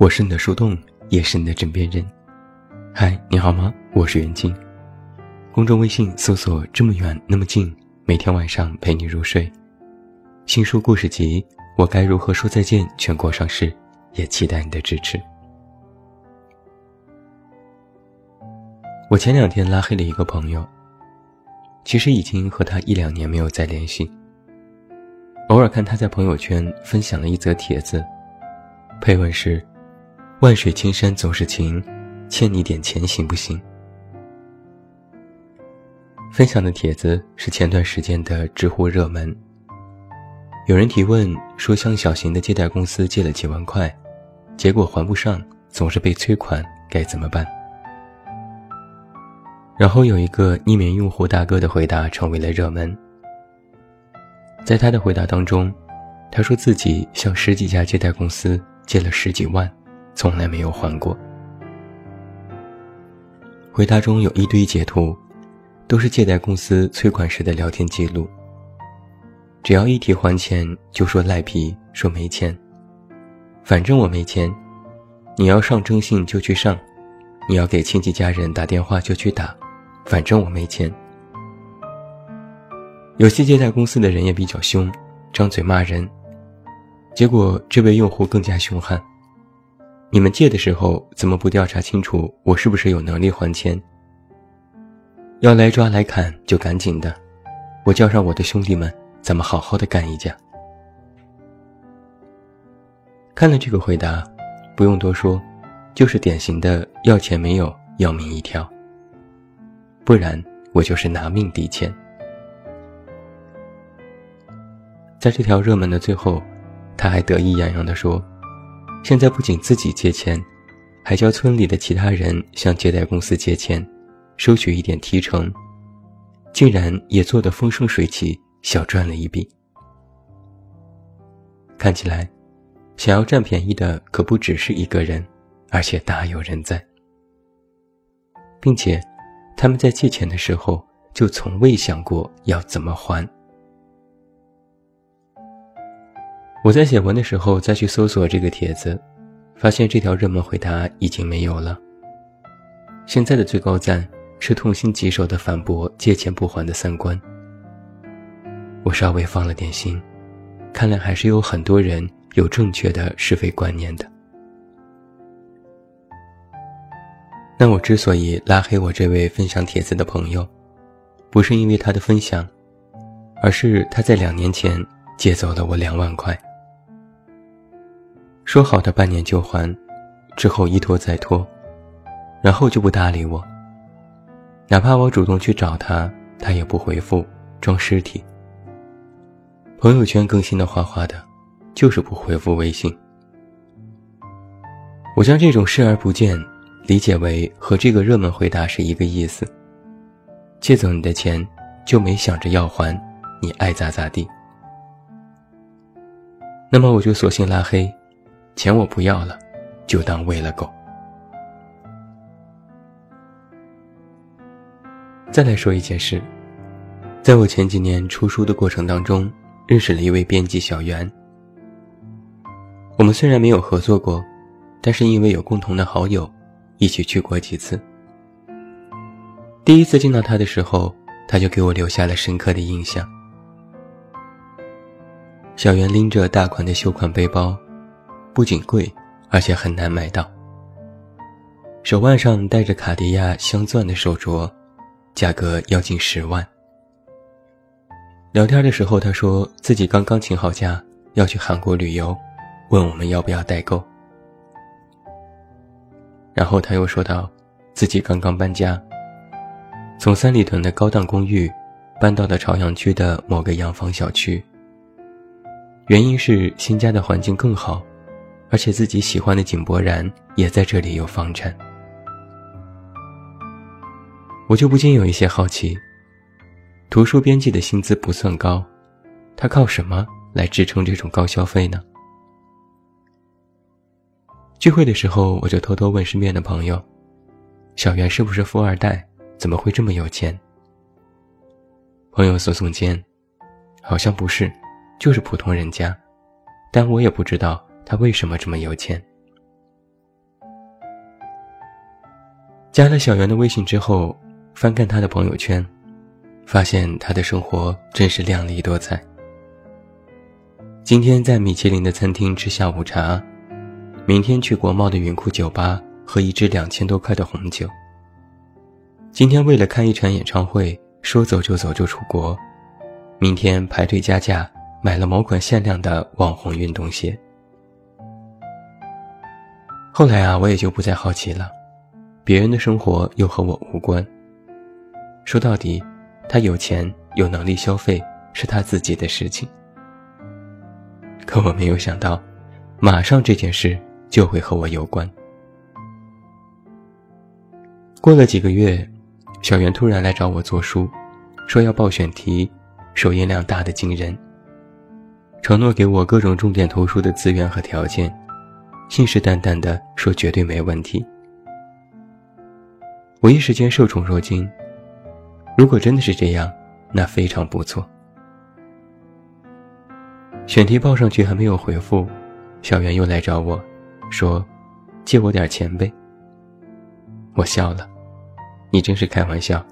我是你的树洞，也是你的枕边人。嗨，你好吗？我是袁静。公众微信搜索“这么远那么近”，每天晚上陪你入睡。新书故事集《我该如何说再见》全国上市，也期待你的支持。我前两天拉黑了一个朋友，其实已经和他一两年没有再联系。偶尔看他在朋友圈分享了一则帖子，配文是：“万水千山总是情，欠你点钱行不行？”分享的帖子是前段时间的知乎热门。有人提问说，向小型的借贷公司借了几万块，结果还不上，总是被催款，该怎么办？然后有一个匿名用户大哥的回答成为了热门。在他的回答当中，他说自己向十几家借贷公司借了十几万，从来没有还过。回答中有一堆截图，都是借贷公司催款时的聊天记录。只要一提还钱，就说赖皮，说没钱。反正我没钱，你要上征信就去上，你要给亲戚家人打电话就去打，反正我没钱。有些借贷公司的人也比较凶，张嘴骂人。结果这位用户更加凶悍：“你们借的时候怎么不调查清楚我是不是有能力还钱？要来抓来砍就赶紧的，我叫上我的兄弟们，咱们好好的干一架。”看了这个回答，不用多说，就是典型的要钱没有，要命一条。不然我就是拿命抵钱。在这条热门的最后，他还得意洋洋地说：“现在不仅自己借钱，还叫村里的其他人向借贷公司借钱，收取一点提成，竟然也做得风生水起，小赚了一笔。看起来，想要占便宜的可不只是一个人，而且大有人在，并且他们在借钱的时候就从未想过要怎么还。”我在写文的时候再去搜索这个帖子，发现这条热门回答已经没有了。现在的最高赞是痛心疾首的反驳借钱不还的三观。我稍微放了点心，看来还是有很多人有正确的是非观念的。那我之所以拉黑我这位分享帖子的朋友，不是因为他的分享，而是他在两年前借走了我两万块。说好的半年就还，之后一拖再拖，然后就不搭理我。哪怕我主动去找他，他也不回复，装尸体。朋友圈更新的花花的，就是不回复微信。我将这种视而不见理解为和这个热门回答是一个意思：借走你的钱，就没想着要还，你爱咋咋地。那么我就索性拉黑。钱我不要了，就当喂了狗。再来说一件事，在我前几年出书的过程当中，认识了一位编辑小袁。我们虽然没有合作过，但是因为有共同的好友，一起去过几次。第一次见到他的时候，他就给我留下了深刻的印象。小袁拎着大款的秀款背包。不仅贵，而且很难买到。手腕上戴着卡地亚镶钻的手镯，价格要近十万。聊天的时候，他说自己刚刚请好假要去韩国旅游，问我们要不要代购。然后他又说道，自己刚刚搬家，从三里屯的高档公寓搬到了朝阳区的某个洋房小区。原因是新家的环境更好。而且自己喜欢的井柏然也在这里有房产，我就不禁有一些好奇。图书编辑的薪资不算高，他靠什么来支撑这种高消费呢？聚会的时候，我就偷偷问身边的朋友：“小袁是不是富二代？怎么会这么有钱？”朋友耸耸肩：“好像不是，就是普通人家，但我也不知道。”他为什么这么有钱？加了小袁的微信之后，翻看他的朋友圈，发现他的生活真是靓丽多彩。今天在米其林的餐厅吃下午茶，明天去国贸的云库酒吧喝一支两千多块的红酒。今天为了看一场演唱会，说走就走就出国，明天排队加价买了某款限量的网红运动鞋。后来啊，我也就不再好奇了，别人的生活又和我无关。说到底，他有钱有能力消费是他自己的事情。可我没有想到，马上这件事就会和我有关。过了几个月，小袁突然来找我做书，说要报选题，首印量大的惊人，承诺给我各种重点图书的资源和条件，信誓旦旦的说绝对没问题。我一时间受宠若惊，如果真的是这样，那非常不错。选题报上去还没有回复，小袁又来找我，说：“借我点钱呗。”我笑了，你真是开玩笑，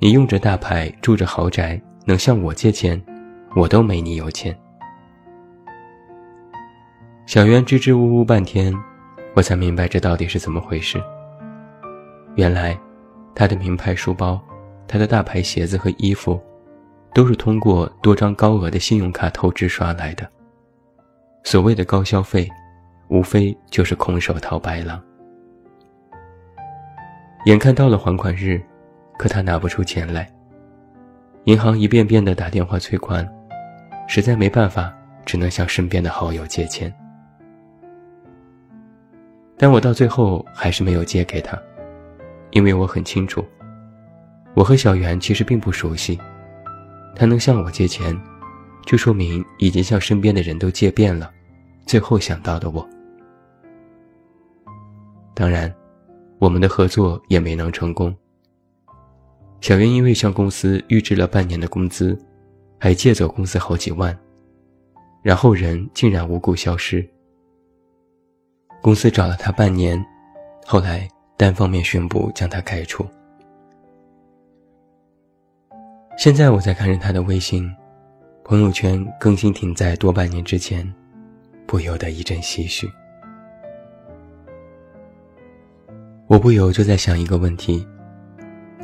你用着大牌，住着豪宅，能向我借钱，我都没你有钱。小袁支支吾吾半天，我才明白这到底是怎么回事。原来，他的名牌书包，他的大牌鞋子和衣服。都是通过多张高额的信用卡透支刷来的。所谓的高消费，无非就是空手套白狼。眼看到了还款日，可他拿不出钱来。银行一遍遍的打电话催款，实在没办法，只能向身边的好友借钱。但我到最后还是没有借给他，因为我很清楚，我和小袁其实并不熟悉。他能向我借钱，就说明已经向身边的人都借遍了，最后想到的我。当然，我们的合作也没能成功。小袁因为向公司预支了半年的工资，还借走公司好几万，然后人竟然无故消失。公司找了他半年，后来单方面宣布将他开除。现在我在看着他的微信，朋友圈更新停在多半年之前，不由得一阵唏嘘。我不由就在想一个问题：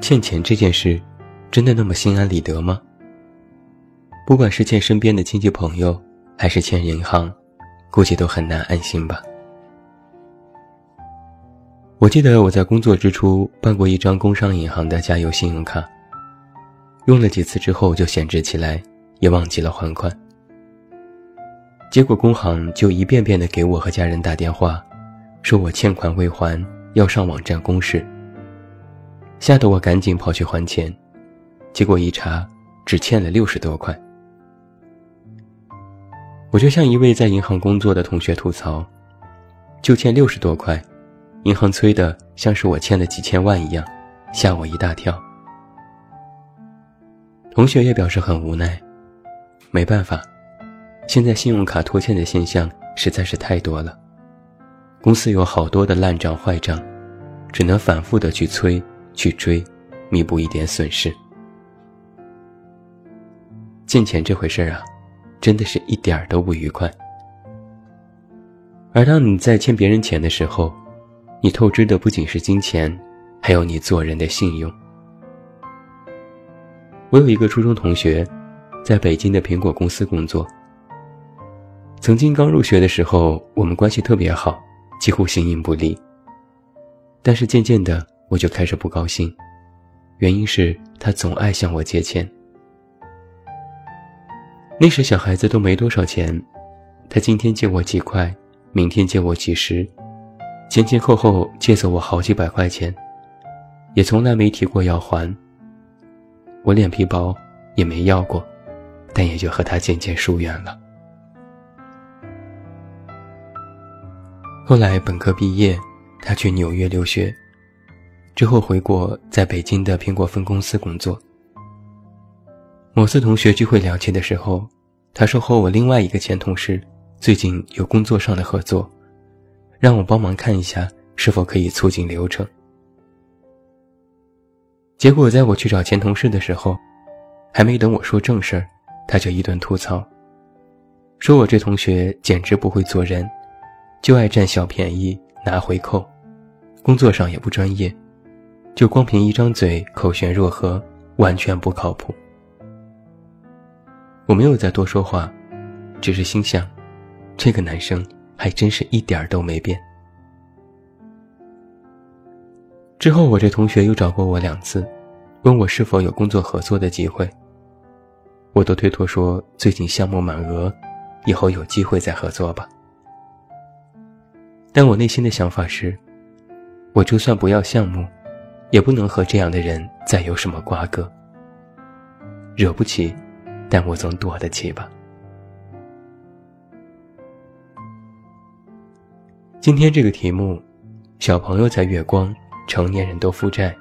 欠钱这件事，真的那么心安理得吗？不管是欠身边的亲戚朋友，还是欠银行，估计都很难安心吧。我记得我在工作之初办过一张工商银行的加油信用卡。用了几次之后就闲置起来，也忘记了还款。结果工行就一遍遍的给我和家人打电话，说我欠款未还，要上网站公示。吓得我赶紧跑去还钱，结果一查，只欠了六十多块。我就向一位在银行工作的同学吐槽，就欠六十多块，银行催的像是我欠了几千万一样，吓我一大跳。同学也表示很无奈，没办法，现在信用卡拖欠的现象实在是太多了，公司有好多的烂账坏账，只能反复的去催去追，弥补一点损失。欠钱这回事儿啊，真的是一点儿都不愉快。而当你在欠别人钱的时候，你透支的不仅是金钱，还有你做人的信用。我有一个初中同学，在北京的苹果公司工作。曾经刚入学的时候，我们关系特别好，几乎形影不离。但是渐渐的，我就开始不高兴，原因是他总爱向我借钱。那时小孩子都没多少钱，他今天借我几块，明天借我几十，前前后后借走我好几百块钱，也从来没提过要还。我脸皮薄，也没要过，但也就和他渐渐疏远了。后来本科毕业，他去纽约留学，之后回国，在北京的苹果分公司工作。某次同学聚会聊起的时候，他说和我另外一个前同事最近有工作上的合作，让我帮忙看一下是否可以促进流程。结果在我去找前同事的时候，还没等我说正事儿，他就一顿吐槽，说我这同学简直不会做人，就爱占小便宜拿回扣，工作上也不专业，就光凭一张嘴口悬若何，完全不靠谱。我没有再多说话，只是心想，这个男生还真是一点儿都没变。之后，我这同学又找过我两次，问我是否有工作合作的机会。我都推脱说最近项目满额，以后有机会再合作吧。但我内心的想法是，我就算不要项目，也不能和这样的人再有什么瓜葛。惹不起，但我总躲得起吧。今天这个题目，小朋友在月光。成年人都负债，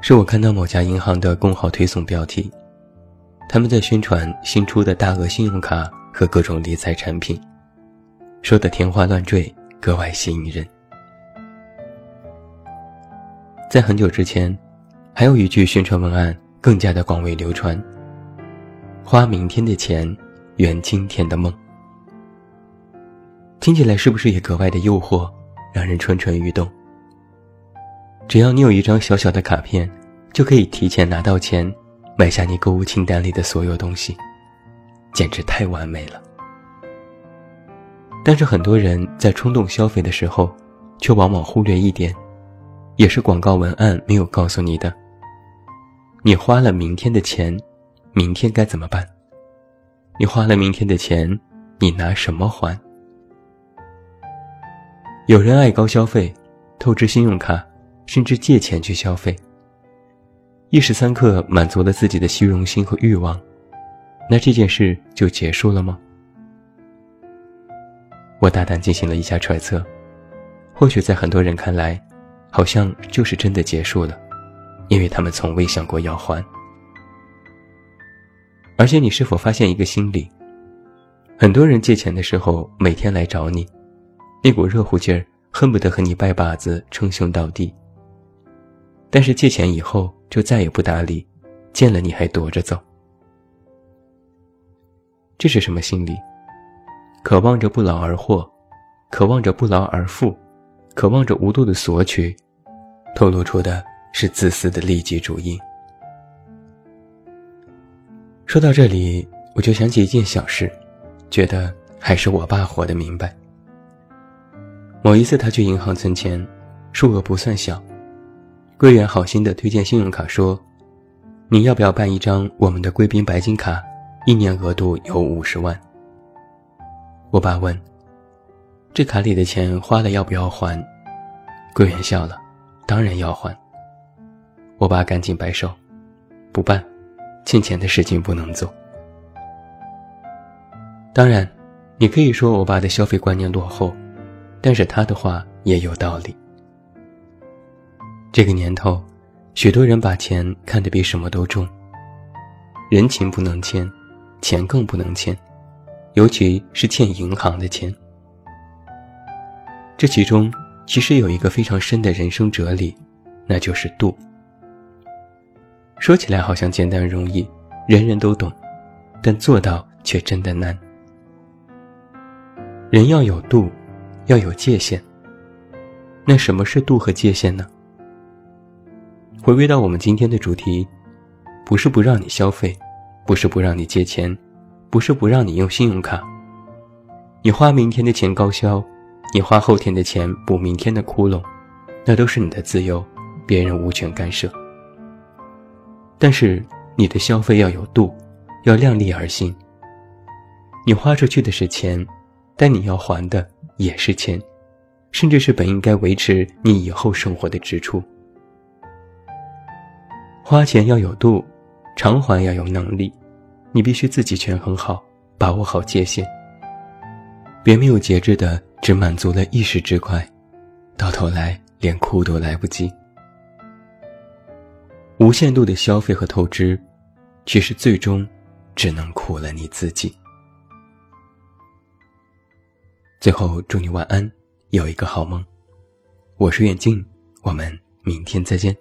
是我看到某家银行的公号推送标题，他们在宣传新出的大额信用卡和各种理财产品，说的天花乱坠，格外吸引人。在很久之前，还有一句宣传文案更加的广为流传：“花明天的钱，圆今天的梦。”听起来是不是也格外的诱惑，让人蠢蠢欲动？只要你有一张小小的卡片，就可以提前拿到钱，买下你购物清单里的所有东西，简直太完美了。但是很多人在冲动消费的时候，却往往忽略一点，也是广告文案没有告诉你的：你花了明天的钱，明天该怎么办？你花了明天的钱，你拿什么还？有人爱高消费，透支信用卡。甚至借钱去消费，一时三刻满足了自己的虚荣心和欲望，那这件事就结束了吗？我大胆进行了一下揣测，或许在很多人看来，好像就是真的结束了，因为他们从未想过要还。而且你是否发现一个心理？很多人借钱的时候，每天来找你，那股热乎劲儿，恨不得和你拜把子称兄道弟。但是借钱以后就再也不搭理，见了你还躲着走，这是什么心理？渴望着不劳而获，渴望着不劳而富，渴望着无度的索取，透露出的是自私的利己主义。说到这里，我就想起一件小事，觉得还是我爸活得明白。某一次他去银行存钱，数额不算小。柜员好心的推荐信用卡说：“你要不要办一张我们的贵宾白金卡？一年额度有五十万。”我爸问：“这卡里的钱花了要不要还？”柜员笑了：“当然要还。”我爸赶紧摆手：“不办，欠钱的事情不能做。”当然，你可以说我爸的消费观念落后，但是他的话也有道理。这个年头，许多人把钱看得比什么都重。人情不能欠，钱更不能欠，尤其是欠银行的钱。这其中其实有一个非常深的人生哲理，那就是度。说起来好像简单容易，人人都懂，但做到却真的难。人要有度，要有界限。那什么是度和界限呢？回归到我们今天的主题，不是不让你消费，不是不让你借钱，不是不让你用信用卡。你花明天的钱高消，你花后天的钱补明天的窟窿，那都是你的自由，别人无权干涉。但是你的消费要有度，要量力而行。你花出去的是钱，但你要还的也是钱，甚至是本应该维持你以后生活的支出。花钱要有度，偿还要有能力，你必须自己权衡好，把握好界限。别没有节制的只满足了一时之快，到头来连哭都来不及。无限度的消费和透支，其实最终只能苦了你自己。最后，祝你晚安，有一个好梦。我是远近，我们明天再见。